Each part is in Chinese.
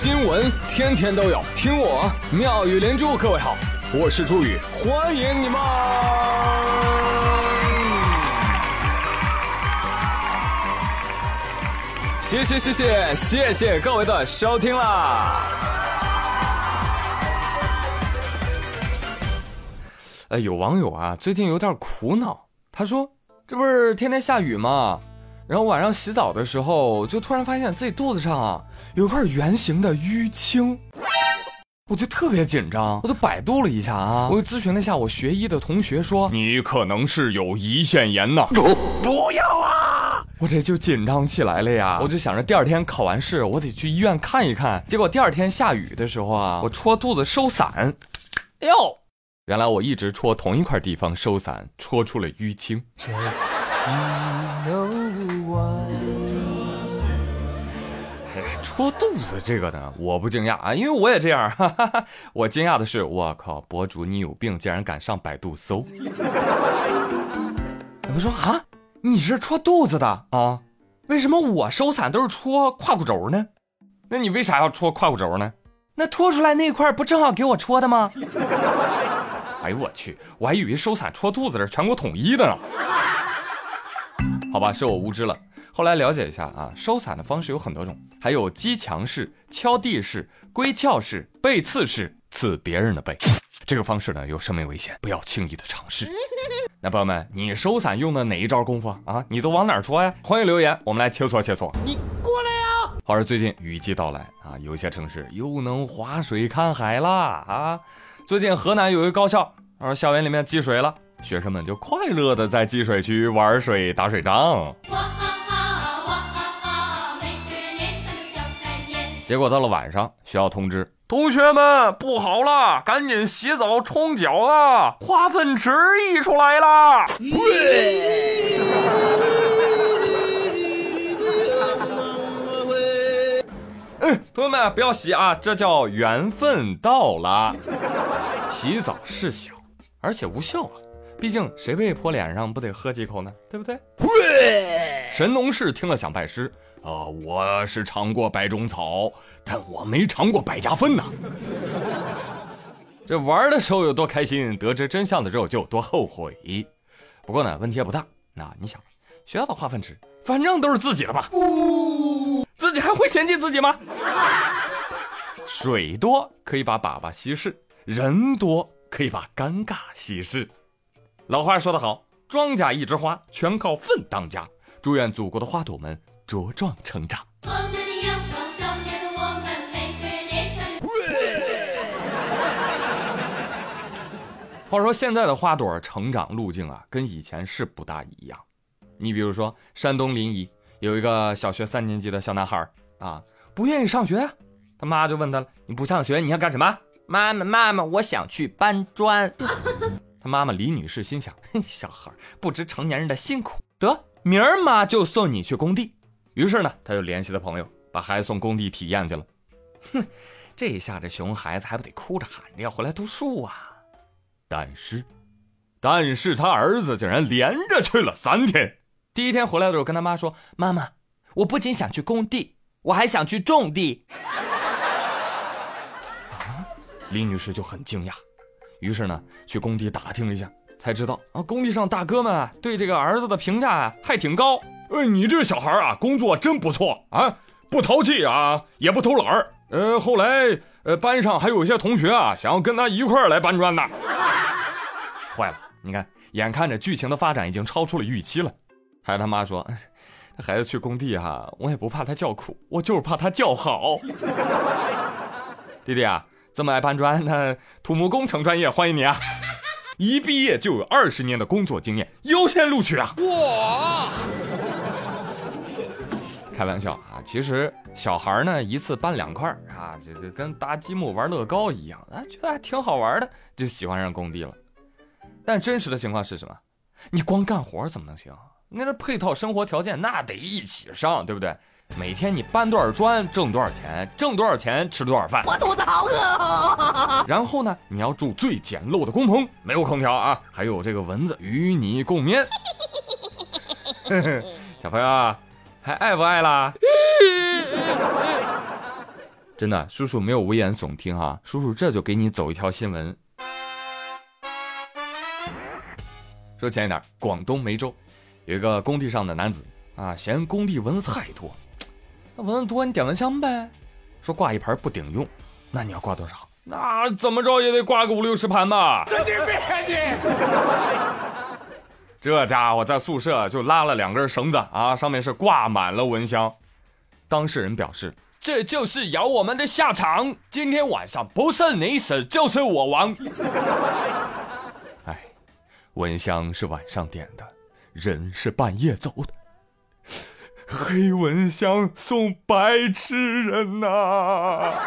新闻天天都有，听我妙语连珠。各位好，我是朱宇，欢迎你们！谢谢谢谢谢谢各位的收听啦！哎，有网友啊，最近有点苦恼，他说：“这不是天天下雨吗？然后晚上洗澡的时候，就突然发现自己肚子上啊。”有块圆形的淤青，我就特别紧张，我就百度了一下啊，我又咨询了一下我学医的同学，说你可能是有胰腺炎呐，不要啊！我这就紧张起来了呀，我就想着第二天考完试，我得去医院看一看。结果第二天下雨的时候啊，我戳肚子收伞，哎呦，原来我一直戳同一块地方收伞，戳出了淤青。戳肚子这个呢，我不惊讶啊，因为我也这样。哈 哈我惊讶的是，我靠，博主你有病，竟然敢上百度搜。你们说啊，你是戳肚子的啊？为什么我收伞都是戳胯骨轴呢？那你为啥要戳胯骨轴呢？那拖出来那块不正好给我戳的吗？哎呦我去，我还以为收伞戳肚子是全国统一的呢。好吧，是我无知了。后来了解一下啊，收伞的方式有很多种，还有击墙式、敲地式、归鞘式、背刺式，刺别人的背。这个方式呢有生命危险，不要轻易的尝试。那朋友们，你收伞用的哪一招功夫啊？你都往哪戳呀？欢迎留言，我们来切磋切磋。你过来呀！话说最近雨季到来啊，有些城市又能划水看海啦啊。最近河南有一个高校，说校园里面积水了，学生们就快乐的在积水区玩水、打水仗。结果到了晚上，学校通知同学们不好了，赶紧洗澡冲脚啊！化粪池溢出来了。嗯，同学们不要洗啊，这叫缘分到了。洗澡是小，而且无效啊，毕竟谁被泼脸上不得喝几口呢？对不对？神农氏听了想拜师。呃，我是尝过百种草，但我没尝过百家粪呐。这玩的时候有多开心，得知真相的时候就有多后悔。不过呢，问题也不大。那你想，学校的化粪池，反正都是自己的吧？自己还会嫌弃自己吗？水多可以把粑粑稀释，人多可以把尴尬稀释。老话说得好，庄稼一枝花，全靠粪当家。祝愿祖国的花朵们。茁壮成长。话说现在的花朵成长路径啊，跟以前是不大一样。你比如说，山东临沂有一个小学三年级的小男孩啊，不愿意上学，他妈就问他了：“你不上学，你要干什么？”妈妈，妈妈，我想去搬砖。他妈妈李女士心想：“嘿，小孩不知成年人的辛苦，得明儿妈就送你去工地。”于是呢，他就联系了朋友，把孩子送工地体验去了。哼，这下这熊孩子还不得哭着喊着要回来读书啊？但是，但是他儿子竟然连着去了三天。第一天回来的时候，跟他妈说：“妈妈，我不仅想去工地，我还想去种地。”啊，李女士就很惊讶，于是呢，去工地打听了一下，才知道啊，工地上大哥们，对这个儿子的评价，还挺高。呃，你这小孩啊，工作真不错啊，不淘气啊，也不偷懒儿。呃，后来呃，班上还有一些同学啊，想要跟他一块儿来搬砖呢。坏了，你看，眼看着剧情的发展已经超出了预期了。孩子他妈说，这孩子去工地哈，我也不怕他叫苦，我就是怕他叫好。弟弟啊，这么爱搬砖，那土木工程专业欢迎你啊。一毕业就有二十年的工作经验，优先录取啊！哇！开玩笑啊，其实小孩呢一次搬两块啊，这个跟搭积木玩乐高一样啊，觉得还挺好玩的，就喜欢上工地了。但真实的情况是什么？你光干活怎么能行？那这配套生活条件那得一起上，对不对？每天你搬多少砖挣多少钱，挣多少钱吃多少饭。我肚子好饿。然后呢，你要住最简陋的工棚，没有空调啊，还有这个蚊子与你共眠。小朋友还爱不爱啦？真的，叔叔没有危言耸听哈，叔叔这就给你走一条新闻。说前一点，广东梅州有一个工地上的男子啊，嫌工地蚊子太多，那蚊子多你点蚊香呗。说挂一盘不顶用，那你要挂多少？那怎么着也得挂个五六十盘吧。神经病你！这家伙在宿舍就拉了两根绳子啊，上面是挂满了蚊香。当事人表示，这就是咬我们的下场。今天晚上不是你死就是我亡。哎，蚊香是晚上点的，人是半夜走的。黑蚊香送白痴人呐！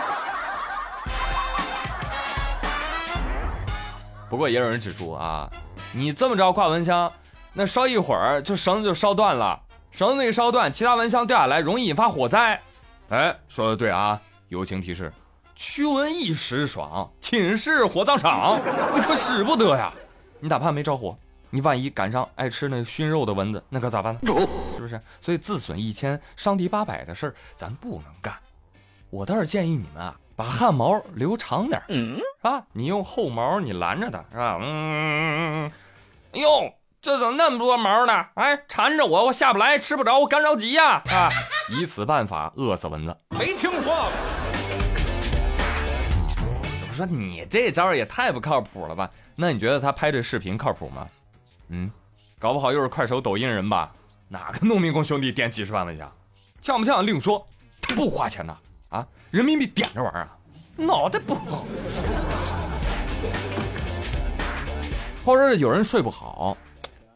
不过也有人指出啊，你这么着挂蚊香，那烧一会儿就绳子就烧断了，绳子一烧断，其他蚊香掉下来容易引发火灾。哎，说的对啊！友情提示：驱蚊一时爽，寝室火葬场，你可使不得呀！你哪怕没着火。你万一赶上爱吃那熏肉的蚊子，那可咋办呢？是不是？所以自损一千，伤敌八百的事儿，咱不能干。我倒是建议你们啊，把汗毛留长点，是吧？你用后毛你拦着它，是吧？嗯，哎呦，这怎么那么多毛呢？哎，缠着我，我下不来，吃不着，我干着急呀！啊，以此办法饿死蚊子，没听说过。我说你这招也太不靠谱了吧？那你觉得他拍这视频靠谱吗？嗯，搞不好又是快手、抖音人吧？哪个农民工兄弟点几十万蚊香，像不像？另说，他不花钱呐！啊，人民币点着玩意儿啊，脑袋不好。或者有人睡不好，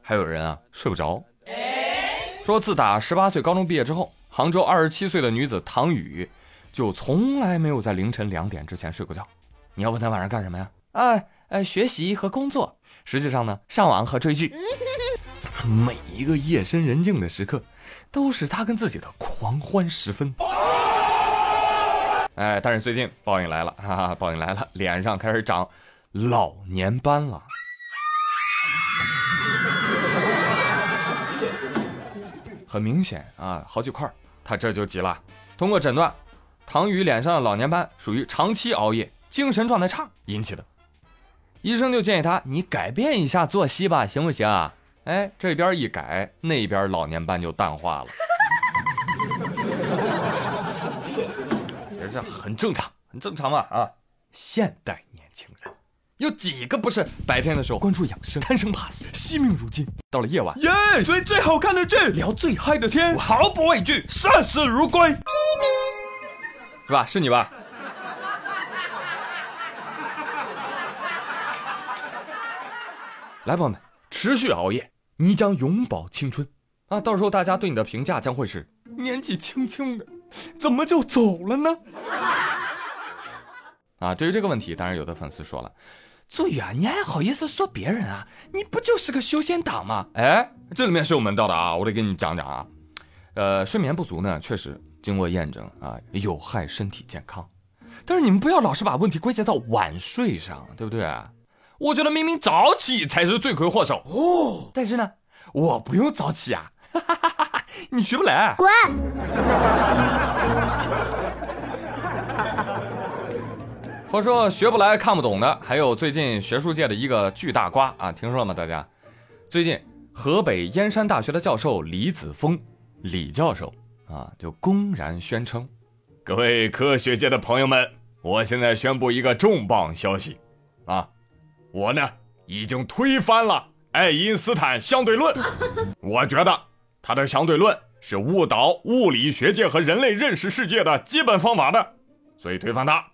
还有人啊睡不着。说自打十八岁高中毕业之后，杭州二十七岁的女子唐雨就从来没有在凌晨两点之前睡过觉。你要问她晚上干什么呀？啊，呃，学习和工作。实际上呢，上网和追剧，每一个夜深人静的时刻，都是他跟自己的狂欢时分。哎，但是最近报应来了，哈哈，报应来了，脸上开始长老年斑了。很明显啊，好几块，他这就急了。通过诊断，唐宇脸上的老年斑属于长期熬夜、精神状态差引起的。医生就建议他，你改变一下作息吧，行不行啊？哎，这边一改，那边老年斑就淡化了。其实这很正常，很正常嘛啊！现代年轻人有几个不是白天的时候关注养生、贪生怕死、惜命如金，到了夜晚耶追最好看的剧、聊最嗨的天，我毫不畏惧、视死如归，是吧？是你吧？来，朋友们，持续熬夜，你将永葆青春啊！到时候大家对你的评价将会是年纪轻轻的，怎么就走了呢？啊！对于这个问题，当然有的粉丝说了：“祖宇啊，你还好意思说别人啊？你不就是个修仙党吗？”哎，这里面是有门道的啊！我得跟你讲讲啊。呃，睡眠不足呢，确实经过验证啊，有害身体健康。但是你们不要老是把问题归结到晚睡上，对不对？我觉得明明早起才是罪魁祸首哦，但是呢，我不用早起啊，你学不来，滚！我说学不来、看不懂的，还有最近学术界的一个巨大瓜啊，听说了吗？大家，最近河北燕山大学的教授李子峰，李教授啊，就公然宣称，各位科学界的朋友们，我现在宣布一个重磅消息啊！我呢，已经推翻了爱因斯坦相对论。我觉得他的相对论是误导物理学界和人类认识世界的基本方法的，所以推翻他，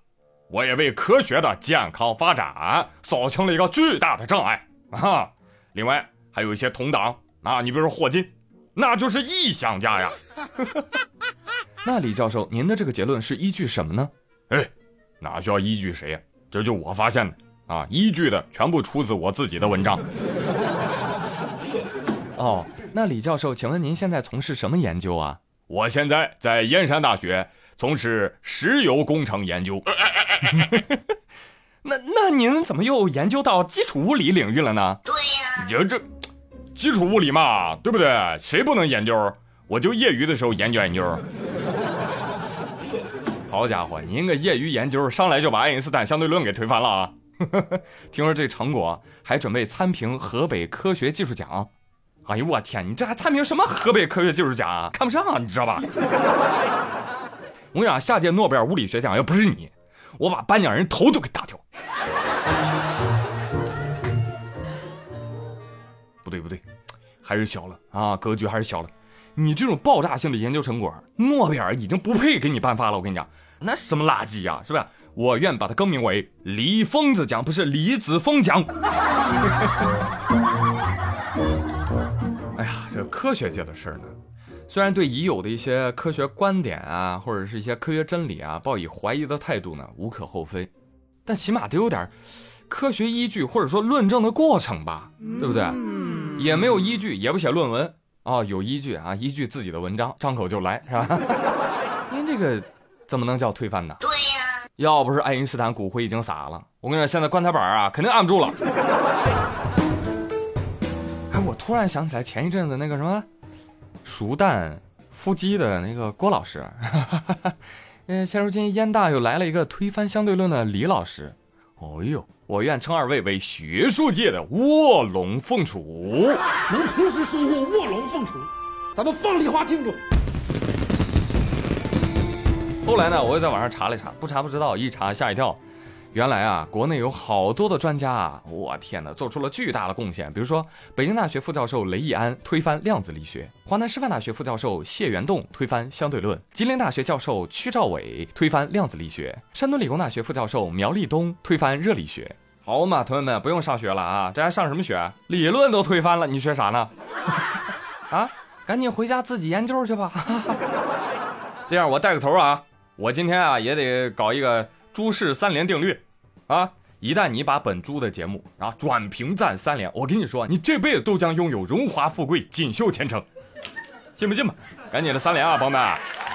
我也为科学的健康发展扫清了一个巨大的障碍啊！另外还有一些同党啊，你比如说霍金，那就是异想家呀。那李教授，您的这个结论是依据什么呢？哎，哪需要依据谁呀？这就我发现的。啊，依据的全部出自我自己的文章。哦，那李教授，请问您现在从事什么研究啊？我现在在燕山大学从事石油工程研究。那那您怎么又研究到基础物理领域了呢？对呀，就这基础物理嘛，对不对？谁不能研究？我就业余的时候研究研究。好家伙，您个业余研究上来就把爱因斯坦相对论给推翻了啊！听说这成果还准备参评河北科学技术奖。哎呦我天，你这还参评什么河北科学技术奖啊？看不上啊，你知道吧？我跟你讲，下届诺贝尔物理学奖要不是你，我把颁奖人头都给打掉。不对不对，还是小了啊，格局还是小了。你这种爆炸性的研究成果，诺贝尔已经不配给你颁发了。我跟你讲，那什么垃圾呀，是不是？我愿把它更名为“李疯子奖”，不是“李子峰奖”。哎呀，这科学界的事儿呢，虽然对已有的一些科学观点啊，或者是一些科学真理啊，抱以怀疑的态度呢，无可厚非，但起码得有点科学依据，或者说论证的过程吧，对不对？也没有依据，也不写论文哦，有依据啊，依据自己的文章，张口就来，是吧？您这个怎么能叫推翻呢？对呀，要不是爱因斯坦骨灰已经撒了，我跟你说，现在棺材板啊，肯定按不住了。哎，我突然想起来前一阵子那个什么，熟蛋孵鸡的那个郭老师，嗯，现如今燕大又来了一个推翻相对论的李老师，哦呦。我愿称二位为学术界的卧龙凤雏。能同时收获卧龙凤雏，咱们放礼花庆祝。后来呢，我又在网上查了一查，不查不知道，一查吓一跳。原来啊，国内有好多的专家啊，我天哪，做出了巨大的贡献。比如说，北京大学副教授雷毅安推翻量子力学，华南师范大学副教授谢元栋推翻相对论，吉林大学教授屈兆伟推翻量子力学，山东理工大学副教授苗立东推翻热力学。好嘛，同学们不用上学了啊，这还上什么学？理论都推翻了，你学啥呢？啊，赶紧回家自己研究去吧。这样我带个头啊，我今天啊也得搞一个。诸事三连定律，啊！一旦你把本猪的节目啊转评赞三连，我跟你说，你这辈子都将拥有荣华富贵、锦绣前程，信不信吧？赶紧的三连啊，朋友们！